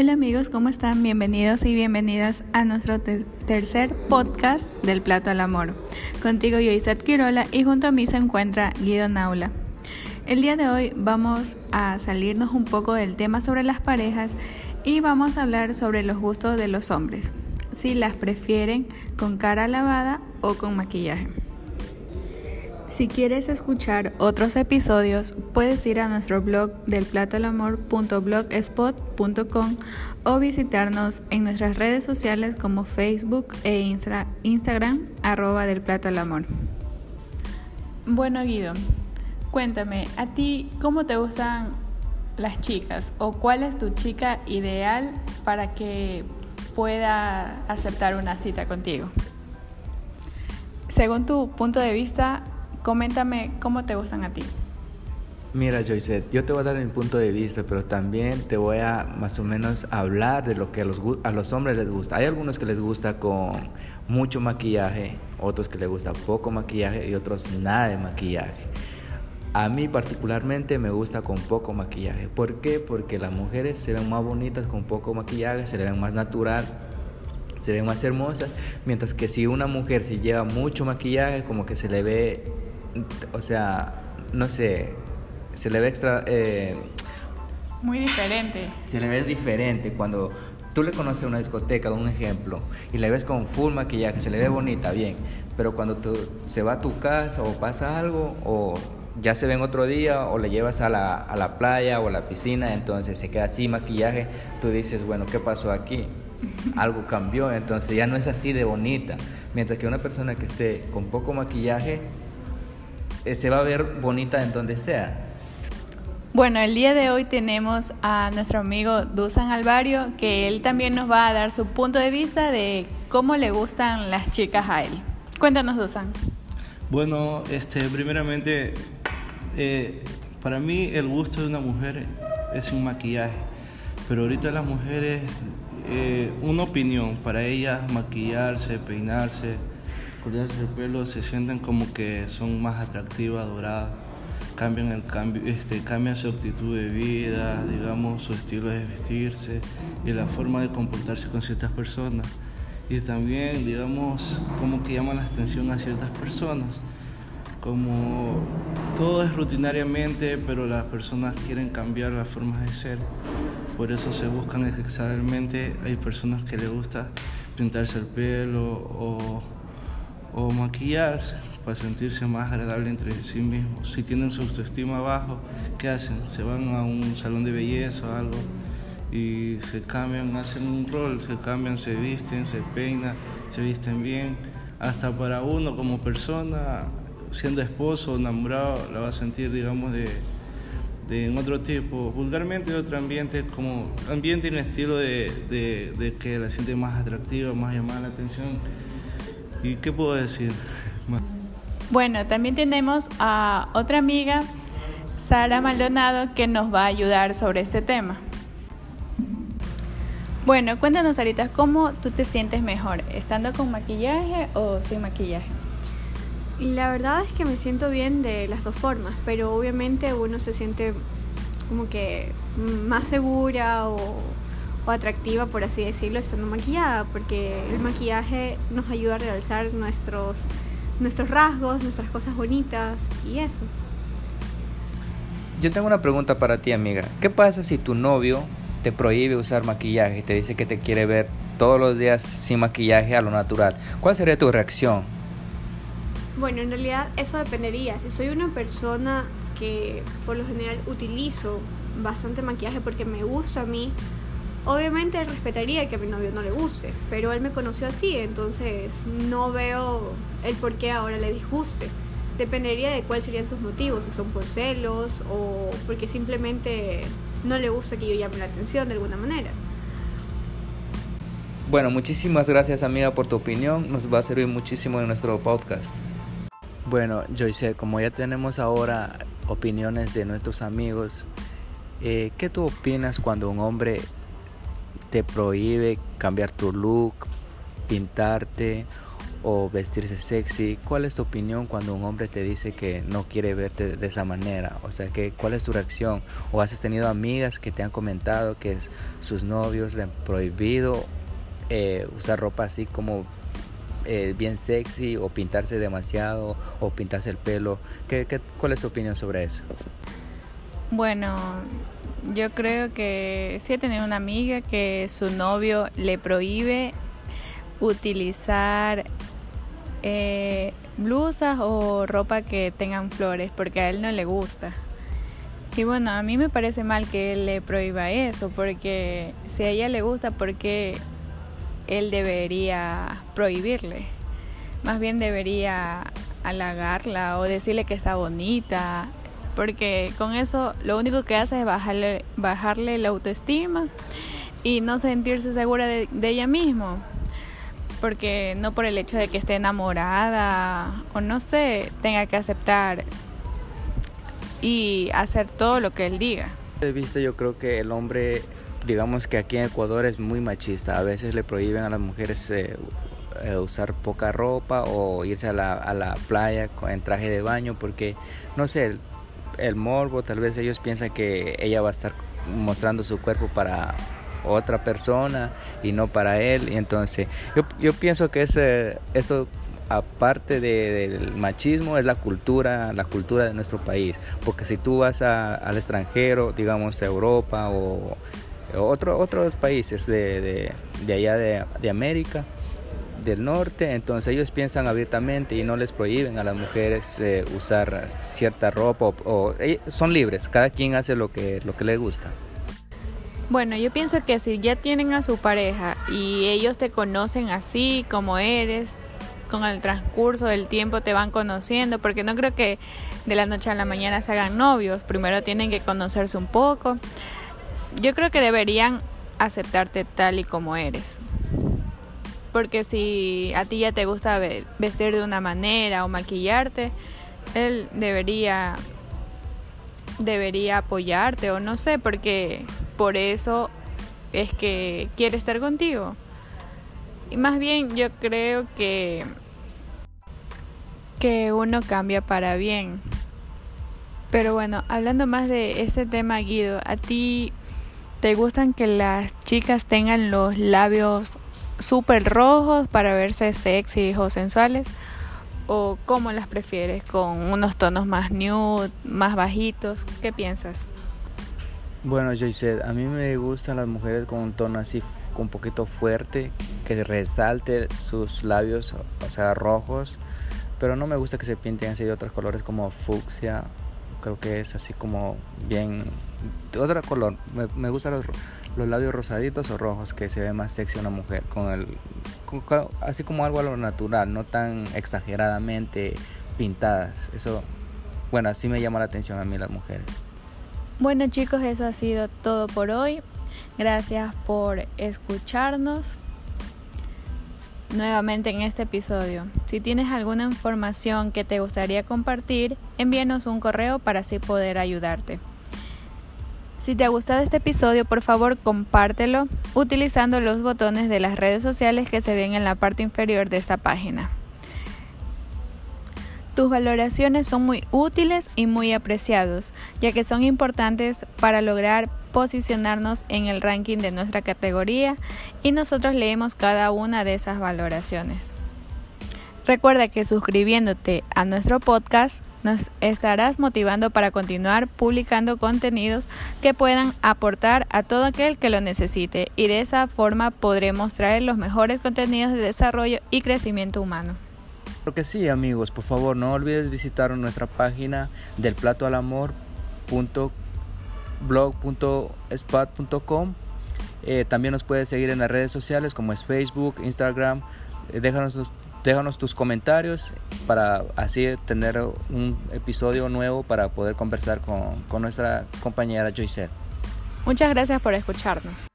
Hola amigos, ¿cómo están? Bienvenidos y bienvenidas a nuestro tercer podcast del Plato al Amor. Contigo yo, Isat Quirola, y junto a mí se encuentra Guido Naula. El día de hoy vamos a salirnos un poco del tema sobre las parejas y vamos a hablar sobre los gustos de los hombres, si las prefieren con cara lavada o con maquillaje. Si quieres escuchar otros episodios, puedes ir a nuestro blog del platolamor.blogspot.com o visitarnos en nuestras redes sociales como Facebook e Instagram arroba del plato al amor. Bueno Guido, cuéntame, ¿a ti cómo te gustan las chicas o cuál es tu chica ideal para que pueda aceptar una cita contigo? Según tu punto de vista, Coméntame cómo te gustan a ti. Mira, Joyce, yo te voy a dar mi punto de vista, pero también te voy a más o menos hablar de lo que a los, a los hombres les gusta. Hay algunos que les gusta con mucho maquillaje, otros que les gusta poco maquillaje y otros nada de maquillaje. A mí particularmente me gusta con poco maquillaje. ¿Por qué? Porque las mujeres se ven más bonitas con poco maquillaje, se le ven más natural se ven más hermosas, mientras que si una mujer se lleva mucho maquillaje, como que se le ve o sea, no sé, se le ve extra... Eh, Muy diferente. Se le ve diferente cuando tú le conoces una discoteca, un ejemplo, y le ves con full maquillaje, se le ve bonita, bien, pero cuando tú, se va a tu casa o pasa algo, o ya se ven otro día, o le llevas a la, a la playa o a la piscina, entonces se queda así maquillaje, tú dices, bueno, ¿qué pasó aquí? Algo cambió, entonces ya no es así de bonita. Mientras que una persona que esté con poco maquillaje, eh, se va a ver bonita en donde sea. Bueno, el día de hoy tenemos a nuestro amigo Dusan Alvario, que él también nos va a dar su punto de vista de cómo le gustan las chicas a él. Cuéntanos, Dusan. Bueno, este, primeramente, eh, para mí el gusto de una mujer es un maquillaje, pero ahorita las mujeres, eh, una opinión, para ellas maquillarse, peinarse, cortarse el pelo se sienten como que son más atractivas, doradas, cambian el cambio, este, cambian su actitud de vida, digamos, su estilo de vestirse y la forma de comportarse con ciertas personas. Y también, digamos, como que llaman la atención a ciertas personas. Como todo es rutinariamente, pero las personas quieren cambiar las formas de ser. Por eso se buscan exageradamente. Hay personas que les gusta pintarse el pelo o o maquillarse para sentirse más agradable entre sí mismos. Si tienen su autoestima bajo, ¿qué hacen? Se van a un salón de belleza o algo y se cambian, hacen un rol, se cambian, se visten, se peinan, se visten bien. Hasta para uno como persona, siendo esposo o enamorado, la va a sentir, digamos, de, de en otro tipo, vulgarmente de otro ambiente, como ambiente en estilo de, de, de que la siente más atractiva, más llamada la atención ¿Y qué puedo decir? Bueno, también tenemos a otra amiga, Sara Maldonado, que nos va a ayudar sobre este tema. Bueno, cuéntanos ahorita cómo tú te sientes mejor, estando con maquillaje o sin maquillaje. La verdad es que me siento bien de las dos formas, pero obviamente uno se siente como que más segura o o atractiva, por así decirlo, estando maquillada, porque el maquillaje nos ayuda a realzar nuestros, nuestros rasgos, nuestras cosas bonitas y eso. Yo tengo una pregunta para ti, amiga. ¿Qué pasa si tu novio te prohíbe usar maquillaje y te dice que te quiere ver todos los días sin maquillaje a lo natural? ¿Cuál sería tu reacción? Bueno, en realidad eso dependería. Si soy una persona que por lo general utilizo bastante maquillaje porque me gusta a mí, Obviamente respetaría que a mi novio no le guste, pero él me conoció así, entonces no veo el por qué ahora le disguste. Dependería de cuáles serían sus motivos, si son por celos o porque simplemente no le gusta que yo llame la atención de alguna manera. Bueno, muchísimas gracias amiga por tu opinión, nos va a servir muchísimo en nuestro podcast. Bueno, Joyce, como ya tenemos ahora opiniones de nuestros amigos, eh, ¿qué tú opinas cuando un hombre te prohíbe cambiar tu look, pintarte o vestirse sexy. ¿Cuál es tu opinión cuando un hombre te dice que no quiere verte de esa manera? O sea, que, ¿cuál es tu reacción? ¿O has tenido amigas que te han comentado que sus novios le han prohibido eh, usar ropa así como eh, bien sexy o pintarse demasiado o pintarse el pelo? ¿Qué, cuál es tu opinión sobre eso? Bueno, yo creo que sí he tenido una amiga que su novio le prohíbe utilizar eh, blusas o ropa que tengan flores porque a él no le gusta. Y bueno, a mí me parece mal que él le prohíba eso porque si a ella le gusta, ¿por qué él debería prohibirle? Más bien debería halagarla o decirle que está bonita, porque con eso lo único que hace es bajarle, bajarle la autoestima y no sentirse segura de, de ella misma porque no por el hecho de que esté enamorada o no sé, tenga que aceptar y hacer todo lo que él diga. He visto, yo creo que el hombre, digamos que aquí en Ecuador es muy machista, a veces le prohíben a las mujeres eh, eh, usar poca ropa o irse a la, a la playa en traje de baño porque, no sé, el, morbo, tal vez ellos piensan que ella va a estar mostrando su cuerpo para otra persona y no para él. Y entonces yo, yo pienso que ese, esto aparte del machismo es la cultura, la cultura de nuestro país. Porque si tú vas al extranjero, digamos a Europa o otro, otros países de, de, allá de, de, América del norte, entonces ellos piensan abiertamente y no les prohíben a las mujeres eh, usar cierta ropa o, o, son libres, cada quien hace lo que, lo que le gusta. Bueno, yo pienso que si ya tienen a su pareja y ellos te conocen así como eres, con el transcurso del tiempo te van conociendo, porque no creo que de la noche a la mañana se hagan novios, primero tienen que conocerse un poco. Yo creo que deberían aceptarte tal y como eres. Porque si a ti ya te gusta vestir de una manera o maquillarte, él debería debería apoyarte o no sé, porque por eso es que quiere estar contigo. Y más bien yo creo que que uno cambia para bien. Pero bueno, hablando más de ese tema, Guido, ¿a ti te gustan que las chicas tengan los labios súper rojos para verse sexy o sensuales? ¿O cómo las prefieres? ¿Con unos tonos más nude, más bajitos? ¿Qué piensas? Bueno, Joyce, a mí me gustan las mujeres con un tono así un poquito fuerte, que resalte sus labios, o sea, rojos, pero no me gusta que se pinten así de otros colores como fucsia, creo que es así como bien, otro color, me, me gustan los, los, labios rosaditos o rojos, que se ve más sexy una mujer, con el, así como algo a lo natural, no tan exageradamente pintadas, eso, bueno, así me llama la atención a mí las mujeres. Bueno chicos, eso ha sido todo por hoy. Gracias por escucharnos nuevamente en este episodio. Si tienes alguna información que te gustaría compartir, envíanos un correo para así poder ayudarte. Si te ha gustado este episodio, por favor compártelo utilizando los botones de las redes sociales que se ven en la parte inferior de esta página. Tus valoraciones son muy útiles y muy apreciados, ya que son importantes para lograr posicionarnos en el ranking de nuestra categoría y nosotros leemos cada una de esas valoraciones. Recuerda que suscribiéndote a nuestro podcast nos estarás motivando para continuar publicando contenidos que puedan aportar a todo aquel que lo necesite y de esa forma podremos traer los mejores contenidos de desarrollo y crecimiento humano. Lo que sí, amigos, por favor, no olvides visitar nuestra página del eh, también nos puedes seguir en las redes sociales como es Facebook, Instagram. Eh, déjanos, déjanos tus comentarios para así tener un episodio nuevo para poder conversar con, con nuestra compañera Joyce. Muchas gracias por escucharnos.